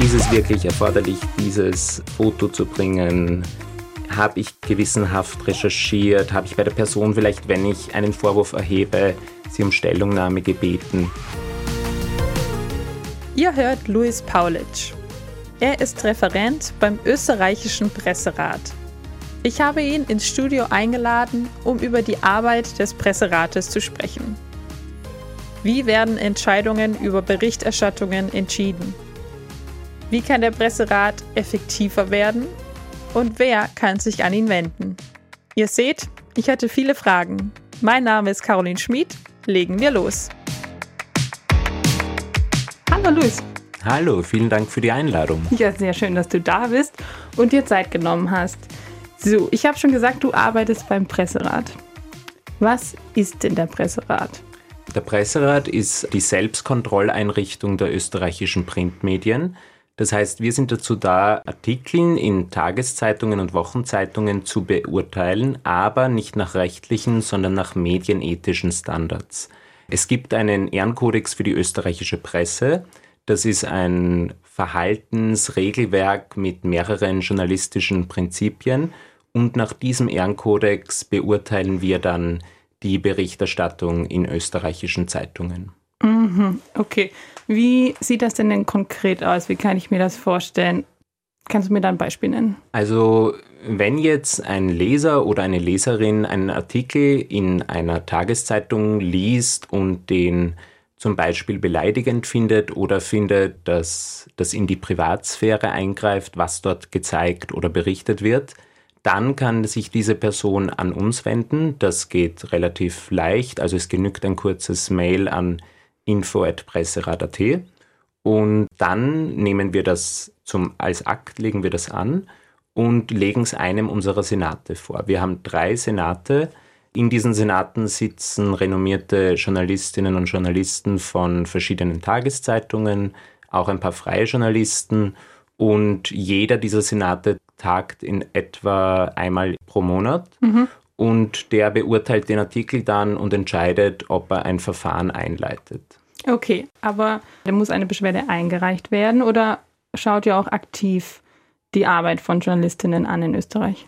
Ist es wirklich erforderlich, dieses Foto zu bringen? Habe ich gewissenhaft recherchiert? Habe ich bei der Person vielleicht, wenn ich einen Vorwurf erhebe, sie um Stellungnahme gebeten? Ihr hört Luis Paulitsch. Er ist Referent beim österreichischen Presserat. Ich habe ihn ins Studio eingeladen, um über die Arbeit des Presserates zu sprechen. Wie werden Entscheidungen über Berichterstattungen entschieden? Wie kann der Presserat effektiver werden? Und wer kann sich an ihn wenden? Ihr seht, ich hatte viele Fragen. Mein Name ist Caroline Schmid. Legen wir los. Hallo Luis. Hallo, vielen Dank für die Einladung. Ja, sehr schön, dass du da bist und dir Zeit genommen hast. So, ich habe schon gesagt, du arbeitest beim Presserat. Was ist denn der Presserat? Der Presserat ist die Selbstkontrolleinrichtung der österreichischen Printmedien. Das heißt, wir sind dazu da, Artikel in Tageszeitungen und Wochenzeitungen zu beurteilen, aber nicht nach rechtlichen, sondern nach medienethischen Standards. Es gibt einen Ehrenkodex für die österreichische Presse. Das ist ein Verhaltensregelwerk mit mehreren journalistischen Prinzipien und nach diesem Ehrenkodex beurteilen wir dann die Berichterstattung in österreichischen Zeitungen. Mhm, okay. Wie sieht das denn, denn konkret aus? Wie kann ich mir das vorstellen? Kannst du mir da ein Beispiel nennen? Also, wenn jetzt ein Leser oder eine Leserin einen Artikel in einer Tageszeitung liest und den zum Beispiel beleidigend findet oder findet, dass das in die Privatsphäre eingreift, was dort gezeigt oder berichtet wird, dann kann sich diese Person an uns wenden. Das geht relativ leicht. Also es genügt ein kurzes Mail an info.presserat.at und dann nehmen wir das zum, als Akt, legen wir das an und legen es einem unserer Senate vor. Wir haben drei Senate. In diesen Senaten sitzen renommierte Journalistinnen und Journalisten von verschiedenen Tageszeitungen, auch ein paar freie Journalisten und jeder dieser Senate tagt in etwa einmal pro Monat. Mhm. Und der beurteilt den Artikel dann und entscheidet, ob er ein Verfahren einleitet. Okay, aber da muss eine Beschwerde eingereicht werden oder schaut ihr auch aktiv die Arbeit von Journalistinnen an in Österreich?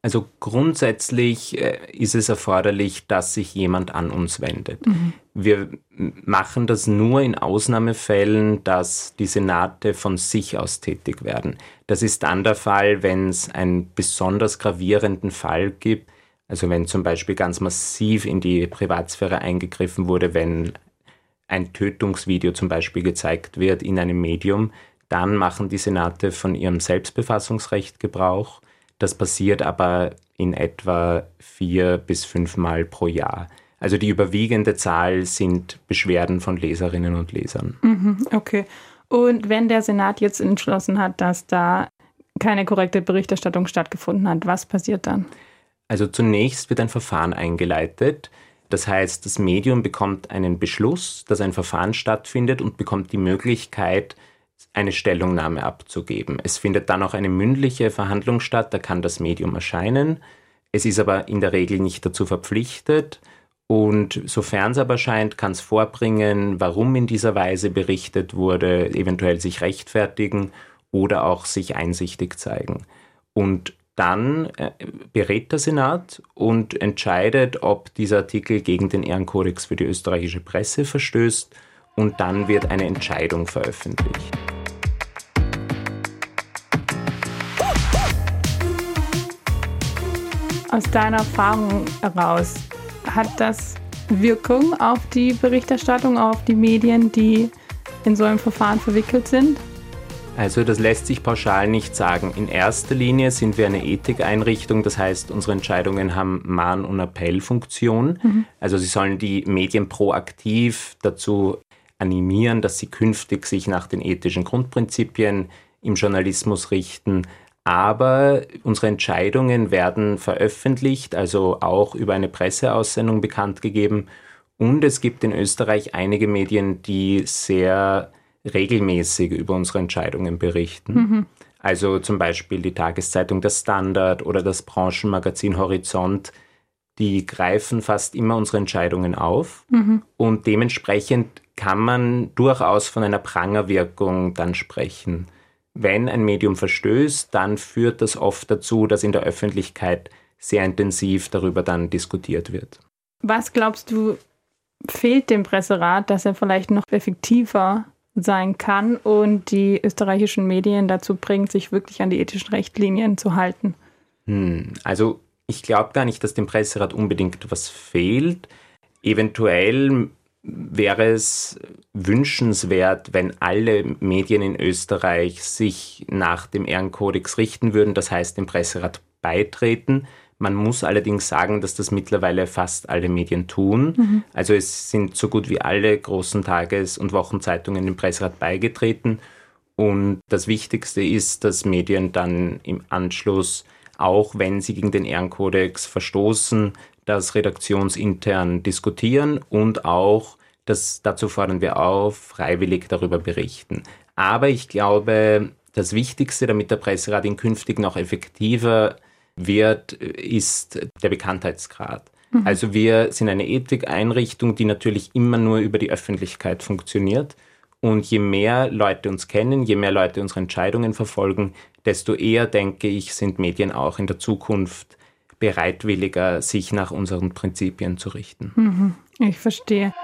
Also grundsätzlich äh, ist es erforderlich, dass sich jemand an uns wendet. Mhm. Wir machen das nur in Ausnahmefällen, dass die Senate von sich aus tätig werden. Das ist dann der Fall, wenn es einen besonders gravierenden Fall gibt. Also wenn zum Beispiel ganz massiv in die Privatsphäre eingegriffen wurde, wenn ein Tötungsvideo zum Beispiel gezeigt wird in einem Medium, dann machen die Senate von ihrem Selbstbefassungsrecht Gebrauch. Das passiert aber in etwa vier bis fünfmal pro Jahr. Also die überwiegende Zahl sind Beschwerden von Leserinnen und Lesern. Mhm, okay. Und wenn der Senat jetzt entschlossen hat, dass da keine korrekte Berichterstattung stattgefunden hat, was passiert dann? Also zunächst wird ein Verfahren eingeleitet. Das heißt, das Medium bekommt einen Beschluss, dass ein Verfahren stattfindet und bekommt die Möglichkeit, eine Stellungnahme abzugeben. Es findet dann auch eine mündliche Verhandlung statt, da kann das Medium erscheinen. Es ist aber in der Regel nicht dazu verpflichtet. Und sofern es aber scheint, kann es vorbringen, warum in dieser Weise berichtet wurde, eventuell sich rechtfertigen oder auch sich einsichtig zeigen. Und dann äh, berät der Senat und entscheidet, ob dieser Artikel gegen den Ehrenkodex für die österreichische Presse verstößt und dann wird eine Entscheidung veröffentlicht. Aus deiner Erfahrung heraus, hat das Wirkung auf die Berichterstattung, auf die Medien, die in so einem Verfahren verwickelt sind? Also das lässt sich pauschal nicht sagen. In erster Linie sind wir eine Ethikeinrichtung, das heißt, unsere Entscheidungen haben Mahn- und Appellfunktion. Mhm. Also sie sollen die Medien proaktiv dazu animieren, dass sie künftig sich nach den ethischen Grundprinzipien im Journalismus richten. Aber unsere Entscheidungen werden veröffentlicht, also auch über eine Presseaussendung bekannt gegeben. Und es gibt in Österreich einige Medien, die sehr regelmäßig über unsere Entscheidungen berichten. Mhm. Also zum Beispiel die Tageszeitung Der Standard oder das Branchenmagazin Horizont, die greifen fast immer unsere Entscheidungen auf mhm. und dementsprechend kann man durchaus von einer Prangerwirkung dann sprechen. wenn ein Medium verstößt, dann führt das oft dazu, dass in der Öffentlichkeit sehr intensiv darüber dann diskutiert wird. Was glaubst du, fehlt dem Presserat, dass er vielleicht noch effektiver sein kann und die österreichischen Medien dazu bringt, sich wirklich an die ethischen Richtlinien zu halten? Hm, also ich glaube gar nicht, dass dem Presserat unbedingt was fehlt. Eventuell wäre es wünschenswert, wenn alle Medien in Österreich sich nach dem Ehrenkodex richten würden, das heißt dem Presserat beitreten. Man muss allerdings sagen, dass das mittlerweile fast alle Medien tun. Mhm. Also es sind so gut wie alle großen Tages- und Wochenzeitungen dem Presserat beigetreten. Und das Wichtigste ist, dass Medien dann im Anschluss, auch wenn sie gegen den Ehrenkodex verstoßen, das redaktionsintern diskutieren und auch, das, dazu fordern wir auf, freiwillig darüber berichten. Aber ich glaube, das Wichtigste, damit der Presserat in künftig noch effektiver wird, ist der Bekanntheitsgrad. Mhm. Also wir sind eine Ethikeinrichtung, die natürlich immer nur über die Öffentlichkeit funktioniert. Und je mehr Leute uns kennen, je mehr Leute unsere Entscheidungen verfolgen, desto eher, denke ich, sind Medien auch in der Zukunft bereitwilliger, sich nach unseren Prinzipien zu richten. Mhm. Ich verstehe.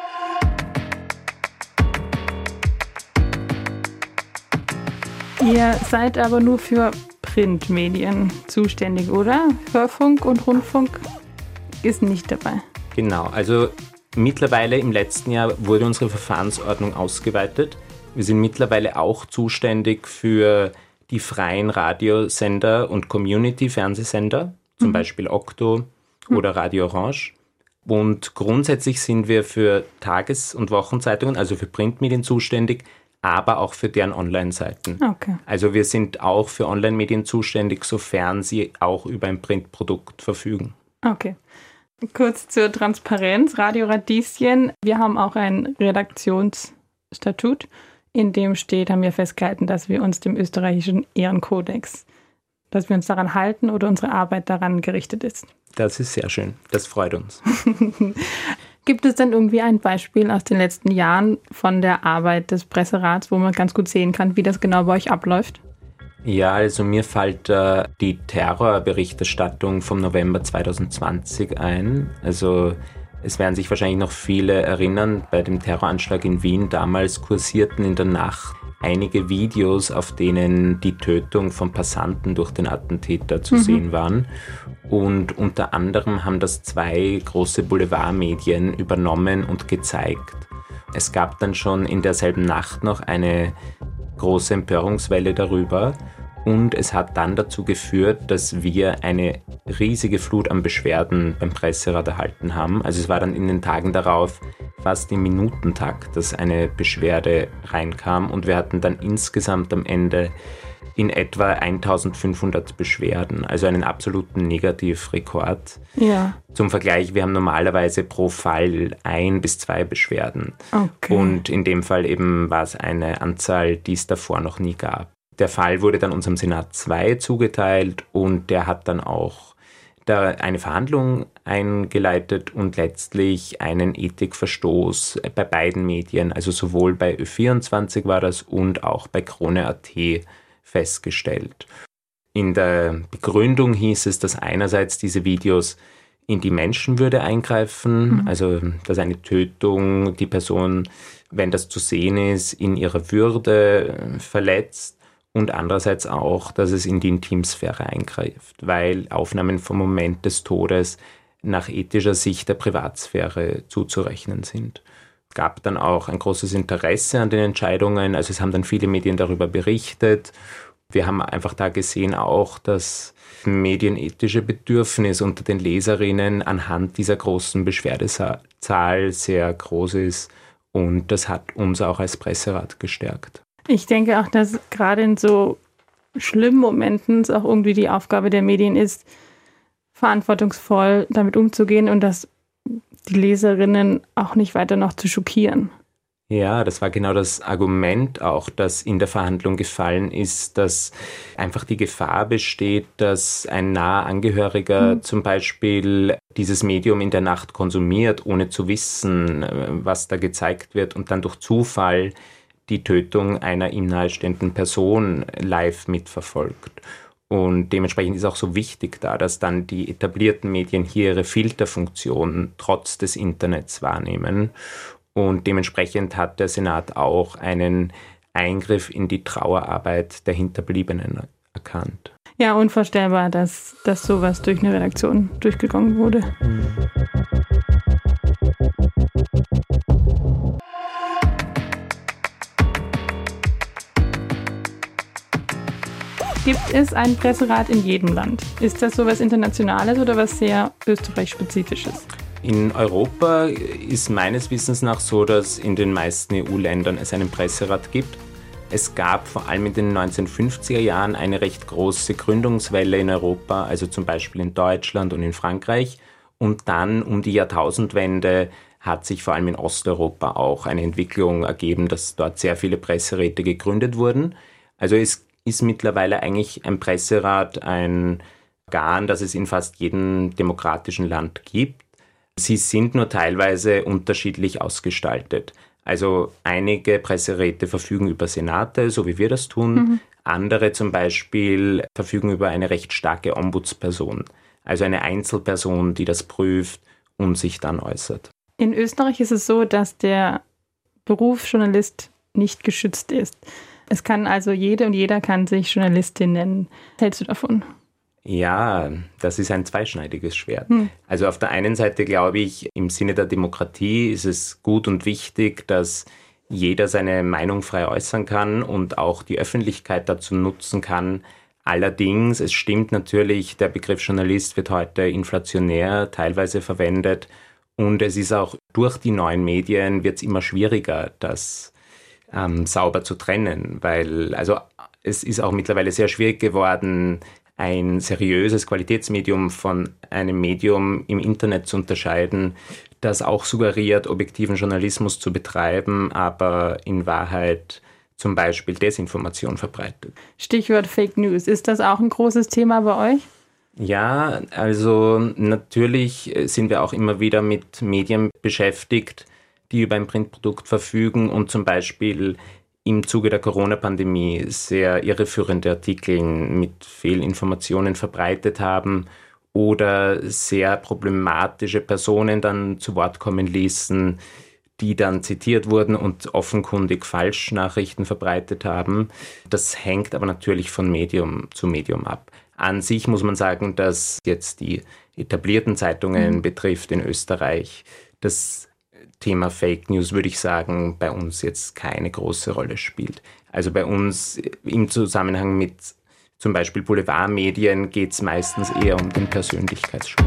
Ihr seid aber nur für Printmedien zuständig, oder? Hörfunk und Rundfunk ist nicht dabei. Genau, also mittlerweile im letzten Jahr wurde unsere Verfahrensordnung ausgeweitet. Wir sind mittlerweile auch zuständig für die freien Radiosender und Community-Fernsehsender, zum mhm. Beispiel Okto mhm. oder Radio Orange. Und grundsätzlich sind wir für Tages- und Wochenzeitungen, also für Printmedien zuständig, aber auch für deren Online-Seiten. Okay. Also wir sind auch für Online-Medien zuständig, sofern sie auch über ein Printprodukt verfügen. Okay. Kurz zur Transparenz. Radio Radieschen, wir haben auch ein Redaktionsstatut, in dem steht, haben wir festgehalten, dass wir uns dem österreichischen Ehrenkodex, dass wir uns daran halten oder unsere Arbeit daran gerichtet ist. Das ist sehr schön. Das freut uns. Gibt es denn irgendwie ein Beispiel aus den letzten Jahren von der Arbeit des Presserats, wo man ganz gut sehen kann, wie das genau bei euch abläuft? Ja, also mir fällt äh, die Terrorberichterstattung vom November 2020 ein. Also es werden sich wahrscheinlich noch viele erinnern, bei dem Terroranschlag in Wien damals kursierten in der Nacht einige Videos, auf denen die Tötung von Passanten durch den Attentäter zu mhm. sehen waren. Und unter anderem haben das zwei große Boulevardmedien übernommen und gezeigt. Es gab dann schon in derselben Nacht noch eine große Empörungswelle darüber. Und es hat dann dazu geführt, dass wir eine riesige Flut an Beschwerden beim Presserat erhalten haben. Also es war dann in den Tagen darauf fast im Minutentakt, dass eine Beschwerde reinkam und wir hatten dann insgesamt am Ende in etwa 1500 Beschwerden, also einen absoluten Negativrekord. Ja. Zum Vergleich, wir haben normalerweise pro Fall ein bis zwei Beschwerden. Okay. Und in dem Fall eben war es eine Anzahl, die es davor noch nie gab. Der Fall wurde dann unserem Senat 2 zugeteilt und der hat dann auch da eine Verhandlung eingeleitet und letztlich einen Ethikverstoß bei beiden Medien, also sowohl bei Ö24 war das und auch bei Krone.at festgestellt. In der Begründung hieß es, dass einerseits diese Videos in die Menschenwürde eingreifen, mhm. also dass eine Tötung die Person, wenn das zu sehen ist, in ihrer Würde verletzt und andererseits auch, dass es in die Intimsphäre eingreift, weil Aufnahmen vom Moment des Todes nach ethischer Sicht der Privatsphäre zuzurechnen sind. Es gab dann auch ein großes Interesse an den Entscheidungen, also es haben dann viele Medien darüber berichtet. Wir haben einfach da gesehen auch, dass medienethische Bedürfnis unter den Leserinnen anhand dieser großen Beschwerdezahl sehr groß ist und das hat uns auch als Presserat gestärkt. Ich denke auch, dass gerade in so schlimmen Momenten es auch irgendwie die Aufgabe der Medien ist, verantwortungsvoll damit umzugehen und dass die Leserinnen auch nicht weiter noch zu schockieren. Ja, das war genau das Argument auch, das in der Verhandlung gefallen ist, dass einfach die Gefahr besteht, dass ein naher Angehöriger mhm. zum Beispiel dieses Medium in der Nacht konsumiert, ohne zu wissen, äh, was da gezeigt wird und dann durch Zufall die Tötung einer ihm nahestehenden Person live mitverfolgt. Und dementsprechend ist auch so wichtig da, dass dann die etablierten Medien hier ihre Filterfunktion trotz des Internets wahrnehmen. Und dementsprechend hat der Senat auch einen Eingriff in die Trauerarbeit der Hinterbliebenen erkannt. Ja, unvorstellbar, dass, dass sowas durch eine Redaktion durchgegangen wurde. Mhm. Gibt es einen Presserat in jedem Land? Ist das so was Internationales oder was sehr Österreich-spezifisches? In Europa ist meines Wissens nach so, dass in den meisten EU-Ländern es einen Presserat gibt. Es gab vor allem in den 1950er Jahren eine recht große Gründungswelle in Europa, also zum Beispiel in Deutschland und in Frankreich. Und dann um die Jahrtausendwende hat sich vor allem in Osteuropa auch eine Entwicklung ergeben, dass dort sehr viele Presseräte gegründet wurden. Also es ist mittlerweile eigentlich ein Presserat ein Organ, das es in fast jedem demokratischen Land gibt. Sie sind nur teilweise unterschiedlich ausgestaltet. Also einige Presseräte verfügen über Senate, so wie wir das tun. Mhm. Andere zum Beispiel verfügen über eine recht starke Ombudsperson, also eine Einzelperson, die das prüft und sich dann äußert. In Österreich ist es so, dass der Beruf Journalist nicht geschützt ist. Es kann also jede und jeder kann sich Journalistin nennen. Was hältst du davon? Ja, das ist ein zweischneidiges Schwert. Hm. Also auf der einen Seite glaube ich, im Sinne der Demokratie ist es gut und wichtig, dass jeder seine Meinung frei äußern kann und auch die Öffentlichkeit dazu nutzen kann. Allerdings, es stimmt natürlich, der Begriff Journalist wird heute inflationär teilweise verwendet und es ist auch durch die neuen Medien wird es immer schwieriger, das ähm, sauber zu trennen, weil also es ist auch mittlerweile sehr schwierig geworden, ein seriöses Qualitätsmedium von einem Medium im Internet zu unterscheiden, das auch suggeriert, objektiven Journalismus zu betreiben, aber in Wahrheit zum Beispiel Desinformation verbreitet. Stichwort Fake News. Ist das auch ein großes Thema bei euch? Ja, also natürlich sind wir auch immer wieder mit Medien beschäftigt, die über ein Printprodukt verfügen und zum Beispiel im Zuge der Corona-Pandemie sehr irreführende Artikel mit Fehlinformationen verbreitet haben oder sehr problematische Personen dann zu Wort kommen ließen, die dann zitiert wurden und offenkundig Falschnachrichten verbreitet haben. Das hängt aber natürlich von Medium zu Medium ab. An sich muss man sagen, dass jetzt die etablierten Zeitungen mhm. betrifft in Österreich, das Thema Fake News, würde ich sagen, bei uns jetzt keine große Rolle spielt. Also bei uns im Zusammenhang mit zum Beispiel Boulevardmedien geht es meistens eher um den Persönlichkeitsschutz.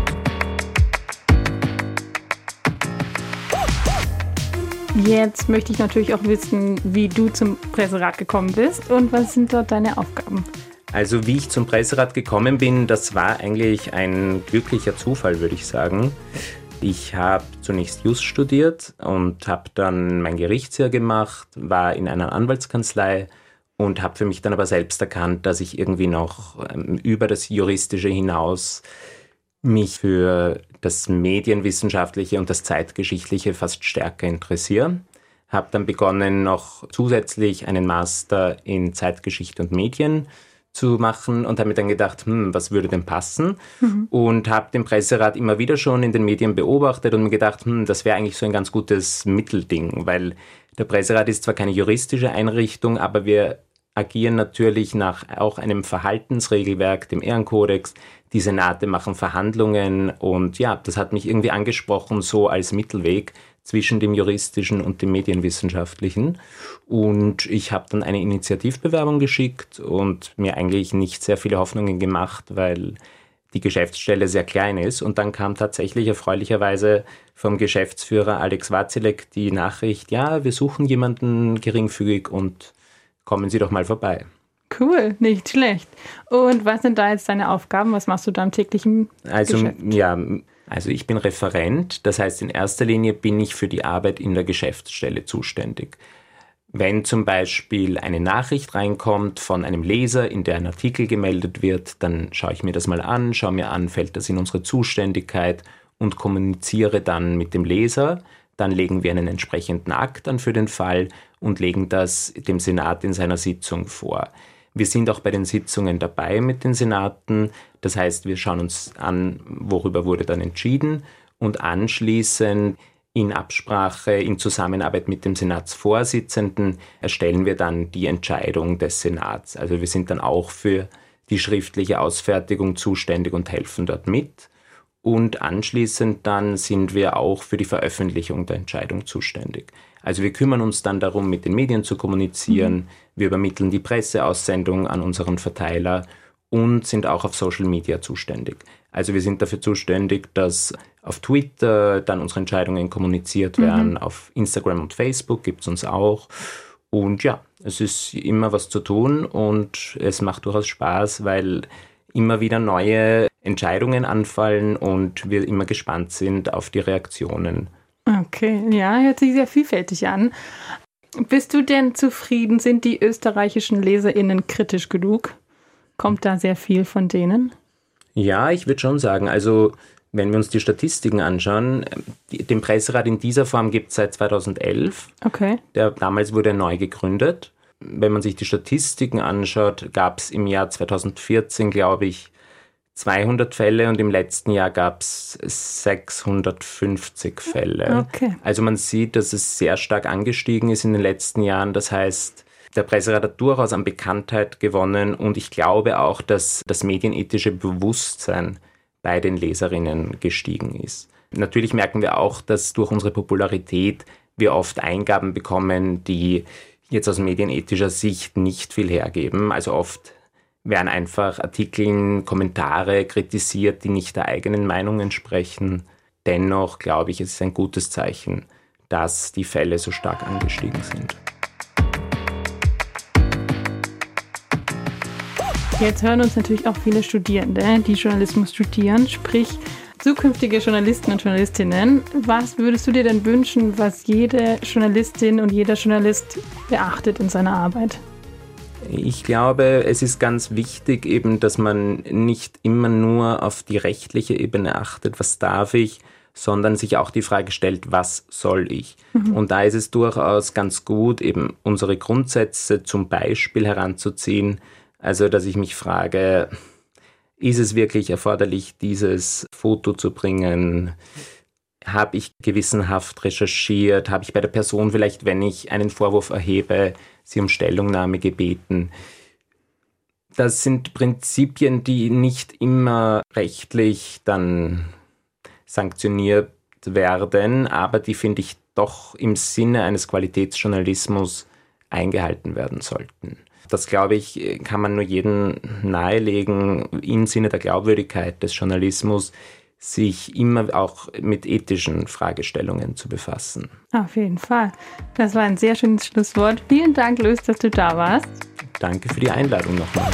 Jetzt möchte ich natürlich auch wissen, wie du zum Presserat gekommen bist und was sind dort deine Aufgaben? Also wie ich zum Presserat gekommen bin, das war eigentlich ein glücklicher Zufall, würde ich sagen. Ich habe zunächst Just studiert und habe dann mein Gerichtsjahr gemacht, war in einer Anwaltskanzlei und habe für mich dann aber selbst erkannt, dass ich irgendwie noch ähm, über das Juristische hinaus mich für das Medienwissenschaftliche und das Zeitgeschichtliche fast stärker interessiere. Habe dann begonnen, noch zusätzlich einen Master in Zeitgeschichte und Medien zu machen und habe mir dann gedacht, hm, was würde denn passen? Mhm. Und habe den Presserat immer wieder schon in den Medien beobachtet und mir gedacht, hm, das wäre eigentlich so ein ganz gutes Mittelding, weil der Presserat ist zwar keine juristische Einrichtung, aber wir agieren natürlich nach auch einem Verhaltensregelwerk, dem Ehrenkodex. Die Senate machen Verhandlungen und ja, das hat mich irgendwie angesprochen, so als Mittelweg zwischen dem juristischen und dem medienwissenschaftlichen. Und ich habe dann eine Initiativbewerbung geschickt und mir eigentlich nicht sehr viele Hoffnungen gemacht, weil die Geschäftsstelle sehr klein ist. Und dann kam tatsächlich erfreulicherweise vom Geschäftsführer Alex Wazilek die Nachricht, ja, wir suchen jemanden geringfügig und kommen Sie doch mal vorbei. Cool, nicht schlecht. Und was sind da jetzt deine Aufgaben? Was machst du da im täglichen also, Geschäft? Ja, also ich bin Referent, das heißt in erster Linie bin ich für die Arbeit in der Geschäftsstelle zuständig. Wenn zum Beispiel eine Nachricht reinkommt von einem Leser, in der ein Artikel gemeldet wird, dann schaue ich mir das mal an, schaue mir an, fällt das in unsere Zuständigkeit und kommuniziere dann mit dem Leser, Dann legen wir einen entsprechenden Akt an für den Fall und legen das dem Senat in seiner Sitzung vor. Wir sind auch bei den Sitzungen dabei mit den Senaten. Das heißt, wir schauen uns an, worüber wurde dann entschieden und anschließend in Absprache, in Zusammenarbeit mit dem Senatsvorsitzenden erstellen wir dann die Entscheidung des Senats. Also wir sind dann auch für die schriftliche Ausfertigung zuständig und helfen dort mit. Und anschließend dann sind wir auch für die Veröffentlichung der Entscheidung zuständig. Also wir kümmern uns dann darum, mit den Medien zu kommunizieren. Mhm. Wir übermitteln die Presseaussendung an unseren Verteiler und sind auch auf Social Media zuständig. Also wir sind dafür zuständig, dass auf Twitter dann unsere Entscheidungen kommuniziert mhm. werden, mhm. auf Instagram und Facebook gibt es uns auch. Und ja, es ist immer was zu tun und es macht durchaus Spaß, weil immer wieder neue Entscheidungen anfallen und wir immer gespannt sind auf die Reaktionen. Okay, ja, hört sich sehr vielfältig an. Bist du denn zufrieden? Sind die österreichischen LeserInnen kritisch genug? Kommt da sehr viel von denen? Ja, ich würde schon sagen. Also, wenn wir uns die Statistiken anschauen, den Presserat in dieser Form gibt es seit 2011. Okay. Der, damals wurde er neu gegründet. Wenn man sich die Statistiken anschaut, gab es im Jahr 2014, glaube ich, 200 Fälle und im letzten Jahr gab es 650 Fälle. Okay. Also man sieht, dass es sehr stark angestiegen ist in den letzten Jahren. Das heißt, der Presserat hat durchaus an Bekanntheit gewonnen und ich glaube auch, dass das medienethische Bewusstsein bei den Leserinnen gestiegen ist. Natürlich merken wir auch, dass durch unsere Popularität wir oft Eingaben bekommen, die jetzt aus medienethischer Sicht nicht viel hergeben. Also oft werden einfach Artikeln, Kommentare kritisiert, die nicht der eigenen Meinung entsprechen. Dennoch glaube ich, es ist ein gutes Zeichen, dass die Fälle so stark angestiegen sind. Jetzt hören uns natürlich auch viele Studierende, die Journalismus studieren, sprich zukünftige Journalisten und Journalistinnen. Was würdest du dir denn wünschen, was jede Journalistin und jeder Journalist beachtet in seiner Arbeit? Ich glaube, es ist ganz wichtig eben, dass man nicht immer nur auf die rechtliche Ebene achtet, was darf ich, sondern sich auch die Frage stellt, was soll ich? Mhm. Und da ist es durchaus ganz gut, eben unsere Grundsätze zum Beispiel heranzuziehen. Also, dass ich mich frage, ist es wirklich erforderlich, dieses Foto zu bringen? Habe ich gewissenhaft recherchiert? Habe ich bei der Person vielleicht, wenn ich einen Vorwurf erhebe, sie um Stellungnahme gebeten? Das sind Prinzipien, die nicht immer rechtlich dann sanktioniert werden, aber die finde ich doch im Sinne eines Qualitätsjournalismus eingehalten werden sollten. Das, glaube ich, kann man nur jedem nahelegen, im Sinne der Glaubwürdigkeit des Journalismus, sich immer auch mit ethischen Fragestellungen zu befassen. Auf jeden Fall. Das war ein sehr schönes Schlusswort. Vielen Dank, Luis, dass du da warst. Danke für die Einladung nochmal.